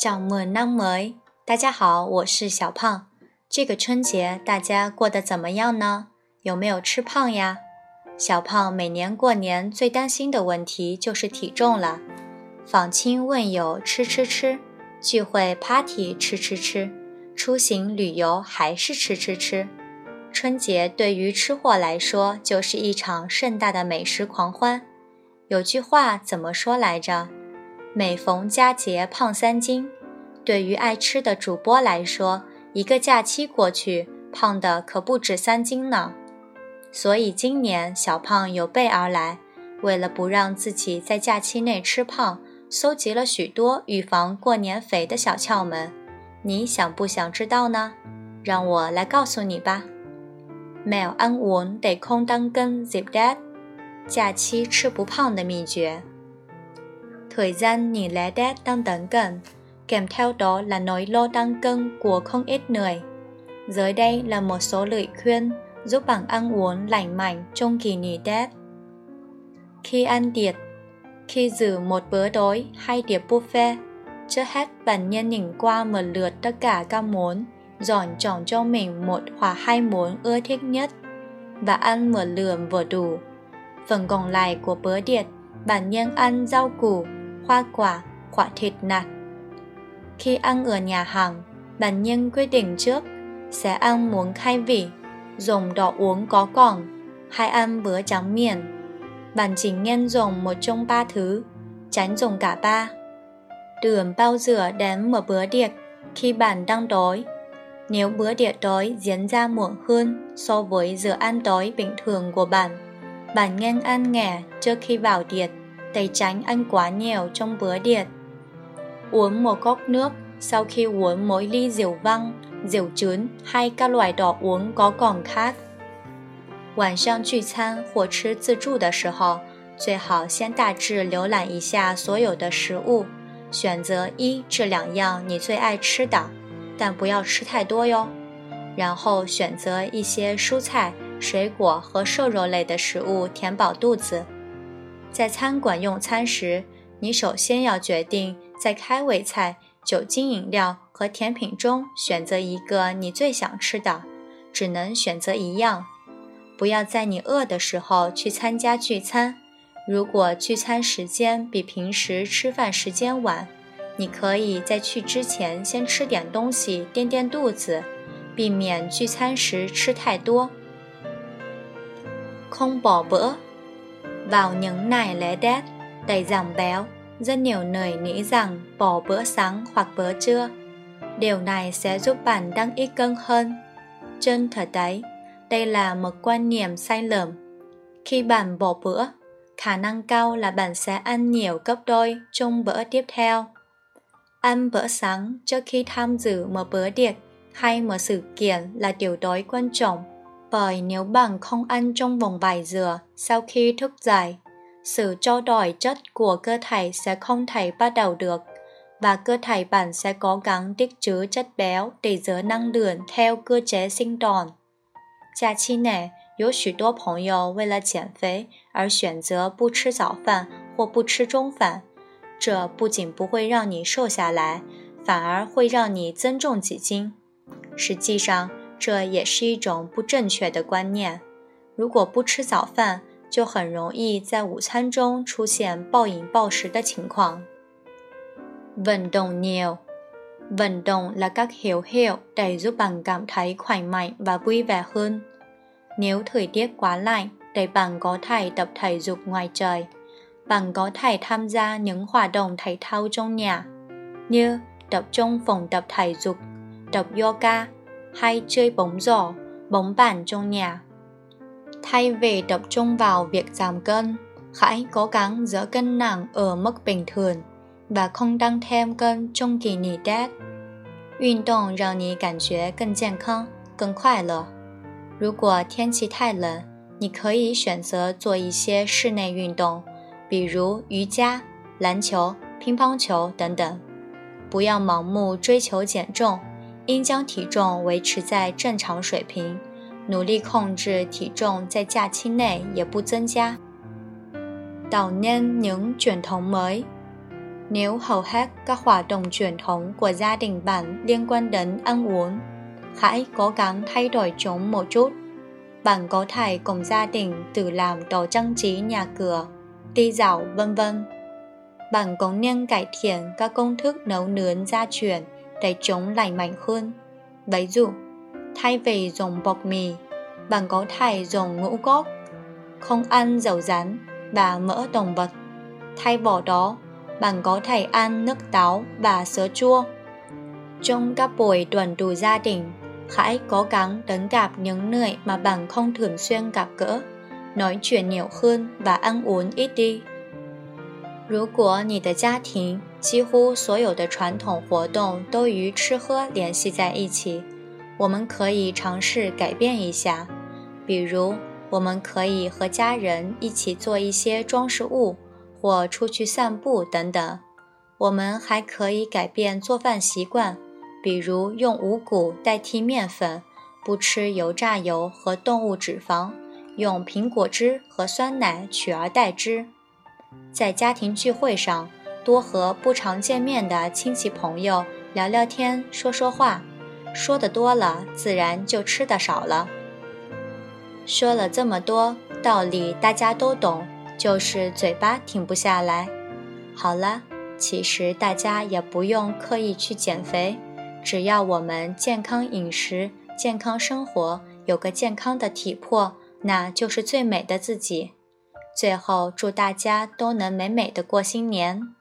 叫莫那么大家好，我是小胖。这个春节大家过得怎么样呢？有没有吃胖呀？小胖每年过年最担心的问题就是体重了。访亲问友吃吃吃，聚会 party 吃吃吃，出行旅游还是吃吃吃。春节对于吃货来说就是一场盛大的美食狂欢。有句话怎么说来着？每逢佳节胖三斤。对于爱吃的主播来说，一个假期过去，胖的可不止三斤呢。所以今年小胖有备而来，为了不让自己在假期内吃胖，搜集了许多预防过年肥的小窍门。你想不想知道呢？让我来告诉你吧。Mèo ăn uống để không tăng cân dịp Tết，假期吃不胖的秘诀。Thời gian nhìn lễ đét tăng tấn cận, kèm theo đó là nỗi lo tăng cân của không ít người. Dưới đây là một số lời khuyên giúp bạn ăn uống lành mạnh trong kỳ nghỉ Tết. Khi ăn tiệc, khi giữ một bữa tối hay tiệc buffet, trước hết bạn nên nhìn qua một lượt tất cả các món, dọn chọn cho mình một hoặc hai món ưa thích nhất và ăn một lượng vừa đủ. Phần còn lại của bữa tiệc, bạn nên ăn rau củ, hoa quả quả thịt nạc. Khi ăn ở nhà hàng, bạn nhân quyết định trước sẽ ăn muốn khai vị, dùng đồ uống có cồn hay ăn bữa trắng miệng. Bạn chỉ nên dùng một trong ba thứ, tránh dùng cả ba. Đừng bao giờ đến một bữa tiệc khi bạn đang đói. Nếu bữa tiệc đói diễn ra muộn hơn so với giờ ăn tối bình thường của bạn, bạn nên ăn nhẹ trước khi vào tiệc để tránh ăn quá nhiều trong bữa tiệc. Uống một cốc nước sau khi uống mỗi ly rượu vang, rượu trứng hay các loại đồ uống có cồn khác. 晚上聚餐或吃自助的时候，最好先大致浏览一下所有的食物，选择一至两样你最爱吃的，但不要吃太多哟。然后选择一些蔬菜、水果和瘦肉类的食物填饱肚子。在餐馆用餐时，你首先要决定在开胃菜、酒精饮料和甜品中选择一个你最想吃的，只能选择一样。不要在你饿的时候去参加聚餐。如果聚餐时间比平时吃饭时间晚，你可以在去之前先吃点东西垫垫肚子，避免聚餐时吃太多。Không bỏ bữa Vào những ngày lễ Tết đầy giảm béo, rất nhiều người nghĩ rằng bỏ bữa sáng hoặc bữa trưa. Điều này sẽ giúp bạn tăng ít cân hơn. Trên thực tế, đây là một quan niệm sai lầm. Khi bạn bỏ bữa, khả năng cao là bạn sẽ ăn nhiều gấp đôi trong bữa tiếp theo. Ăn bữa sáng trước khi tham dự một bữa tiệc hay một sự kiện là điều tối quan trọng bởi nếu bạn không ăn trong vòng vài giờ sau khi thức dậy, sự trao đổi chất của cơ thể sẽ không thể bắt đầu được và cơ thể bạn sẽ cố gắng tích trữ chất béo để giữ năng lượng theo cơ chế sinh tồn. 假期内，有许多朋友为了减肥而选择不吃早饭或不吃中饭，这不仅不会让你瘦下来，反而会让你增重几斤。实际上， 这也是一种不正确的观念。如果不吃早饭，就很容易在午餐中出现暴饮暴食的情况。Vận động nhiều Vận động là các hiệu hiệu để giúp bạn cảm thấy khỏe mạnh và vui vẻ hơn. Nếu thời tiết quá lạnh, để bạn có thể tập thể dục ngoài trời. Bạn có thể tham gia những hoạt động thể thao trong nhà, như tập trong phòng tập thể dục, tập yoga hay chơi bóng rổ, bóng bàn trong nhà. Thay vì tập trung vào việc giảm cân, hãy cố gắng giữ cân nặng ở mức bình thường và không tăng thêm cân trong kỳ nghỉ Tết. 运动让你感觉更健康、更快乐。如果天气太冷，你可以选择做一些室内运动，比如瑜伽、篮球、乒乓球等等。不要盲目追求减重， 应将体重维持在正常水平，努力控制体重在假期内也不增加。Tạo nên những truyền thống mới Nếu hầu hết các hoạt động truyền thống của gia đình bạn liên quan đến ăn uống, hãy cố gắng thay đổi chúng một chút. Bạn có thể cùng gia đình tự làm đồ trang trí nhà cửa, đi dạo vân vân. Bạn cũng nên cải thiện các công thức nấu nướng gia truyền để chúng lành mạnh hơn. Ví dụ, thay vì dùng bột mì, bạn có thể dùng ngũ cốc, không ăn dầu rắn và mỡ động vật. Thay vào đó, bạn có thể ăn nước táo và sữa chua. Trong các buổi tuần tù gia đình, hãy cố gắng đến gặp những người mà bạn không thường xuyên gặp gỡ, nói chuyện nhiều hơn và ăn uống ít đi. 如果你的家庭 几乎所有的传统活动都与吃喝联系在一起，我们可以尝试改变一下，比如，我们可以和家人一起做一些装饰物，或出去散步等等。我们还可以改变做饭习惯，比如用五谷代替面粉，不吃油炸油和动物脂肪，用苹果汁和酸奶取而代之。在家庭聚会上，多和不常见面的亲戚朋友聊聊天、说说话，说的多了，自然就吃的少了。说了这么多道理，大家都懂，就是嘴巴停不下来。好了，其实大家也不用刻意去减肥，只要我们健康饮食、健康生活，有个健康的体魄，那就是最美的自己。最后，祝大家都能美美的过新年。